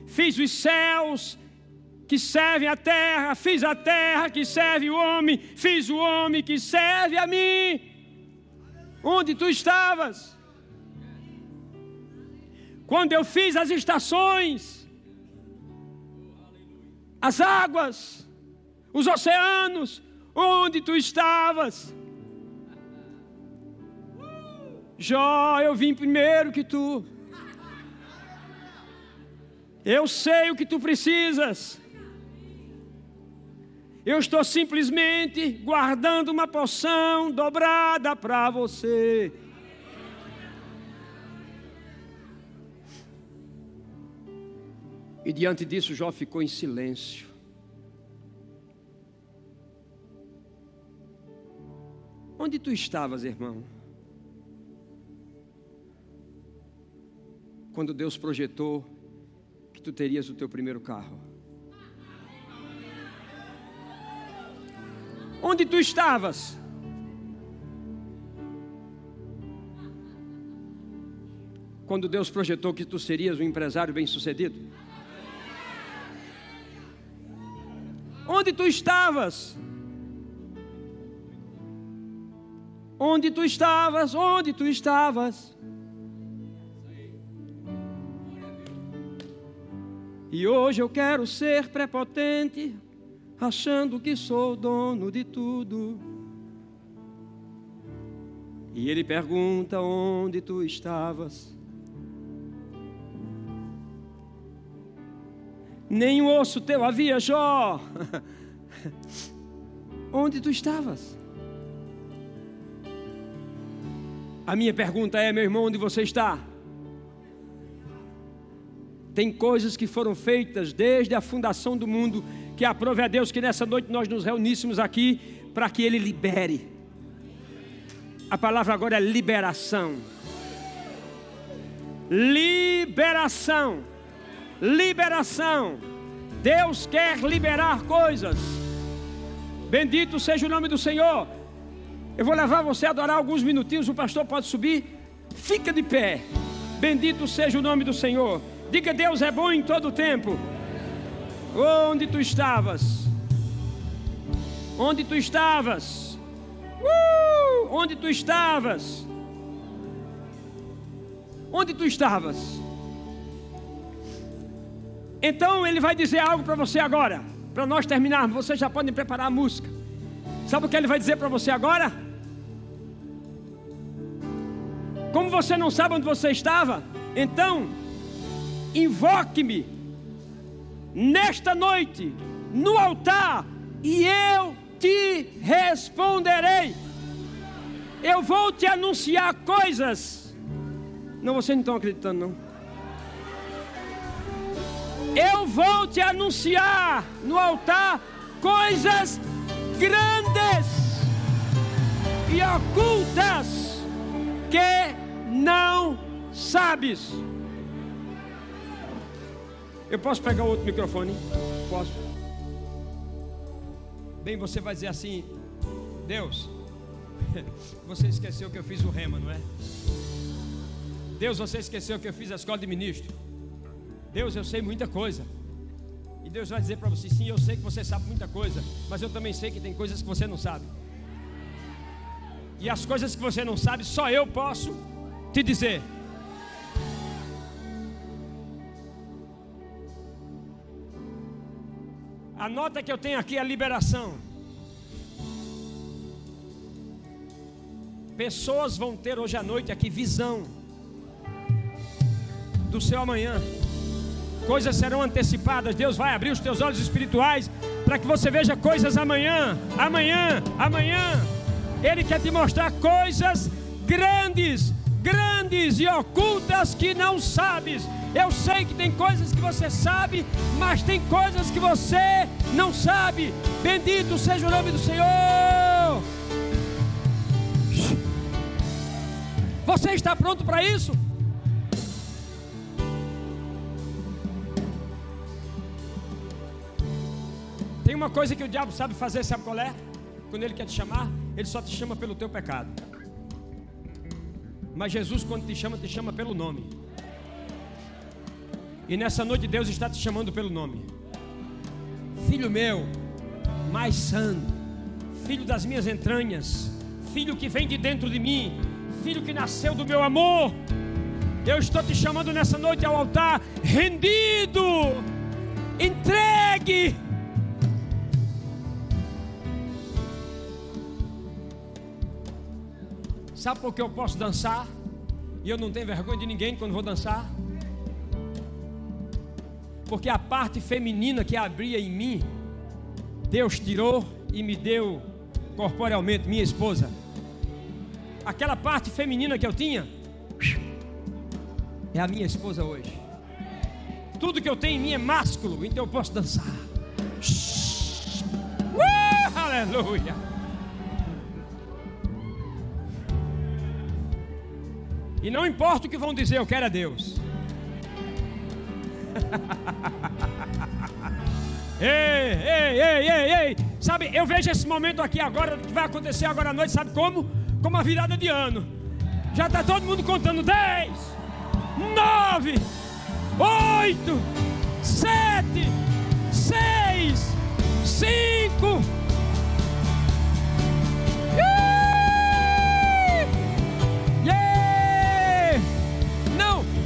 fiz os céus que servem a terra, fiz a terra que serve o homem, fiz o homem que serve a mim. Onde tu estavas? Quando eu fiz as estações, as águas, os oceanos, onde tu estavas? Jó, eu vim primeiro que tu. Eu sei o que tu precisas. Eu estou simplesmente guardando uma poção dobrada para você. E diante disso, Jó ficou em silêncio. Onde tu estavas, irmão? Quando Deus projetou que tu terias o teu primeiro carro. Onde tu estavas? Quando Deus projetou que tu serias um empresário bem-sucedido? Onde tu estavas? Onde tu estavas? Onde tu estavas? E hoje eu quero ser prepotente, achando que sou dono de tudo. E ele pergunta onde tu estavas. Nem um osso teu havia, Jó. onde tu estavas? A minha pergunta é, meu irmão, onde você está? Tem coisas que foram feitas desde a fundação do mundo, que aprove a Deus que nessa noite nós nos reuníssemos aqui para que Ele libere. A palavra agora é liberação. Liberação. Liberação. Deus quer liberar coisas. Bendito seja o nome do Senhor. Eu vou levar você a adorar alguns minutinhos. O pastor pode subir. Fica de pé. Bendito seja o nome do Senhor. Diga: Deus é bom em todo o tempo. Onde tu estavas? Onde tu estavas? Uh! Onde tu estavas? Onde tu estavas? Então ele vai dizer algo para você agora, para nós terminarmos. Vocês já podem preparar a música. Sabe o que ele vai dizer para você agora? Como você não sabe onde você estava, então invoque-me nesta noite no altar e eu te responderei. Eu vou te anunciar coisas. Não, vocês não estão acreditando, não. Eu vou te anunciar no altar coisas grandes e ocultas que não sabes. Eu posso pegar outro microfone? Posso. Bem, você vai dizer assim: Deus, você esqueceu que eu fiz o rema, não é? Deus, você esqueceu que eu fiz a escola de ministro. Deus, eu sei muita coisa. E Deus vai dizer para você: sim, eu sei que você sabe muita coisa, mas eu também sei que tem coisas que você não sabe. E as coisas que você não sabe, só eu posso te dizer. A nota que eu tenho aqui é liberação. Pessoas vão ter hoje à noite aqui visão do seu amanhã. Coisas serão antecipadas. Deus vai abrir os teus olhos espirituais para que você veja coisas amanhã, amanhã, amanhã. Ele quer te mostrar coisas grandes, grandes e ocultas que não sabes. Eu sei que tem coisas que você sabe, mas tem coisas que você não sabe. Bendito seja o nome do Senhor. Você está pronto para isso? Tem uma coisa que o diabo sabe fazer, sabe qual é? Quando ele quer te chamar, ele só te chama pelo teu pecado. Mas Jesus, quando te chama, te chama pelo nome. E nessa noite Deus está te chamando pelo nome. Filho meu, mais santo, filho das minhas entranhas, filho que vem de dentro de mim, filho que nasceu do meu amor. Eu estou te chamando nessa noite ao altar, rendido, Sabe por que eu posso dançar? E eu não tenho vergonha de ninguém quando vou dançar? Porque a parte feminina que abria em mim, Deus tirou e me deu corporealmente, minha esposa. Aquela parte feminina que eu tinha, é a minha esposa hoje. Tudo que eu tenho em mim é másculo, então eu posso dançar. Uh, aleluia. E não importa o que vão dizer, eu quero a Deus. ei, ei, ei, ei, ei. Sabe, eu vejo esse momento aqui agora, que vai acontecer agora à noite, sabe como? Como a virada de ano. Já está todo mundo contando 10, 9, 8, 7, 6, 5.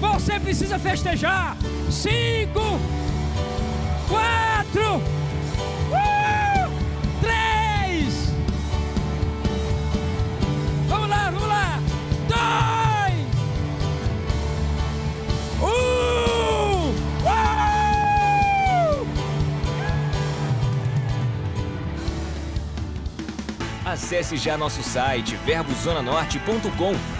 Você precisa festejar. Cinco, quatro, uh, três. Vamos lá, vamos lá. Dois, um. Uh! Acesse já nosso site verbozonanorte.com,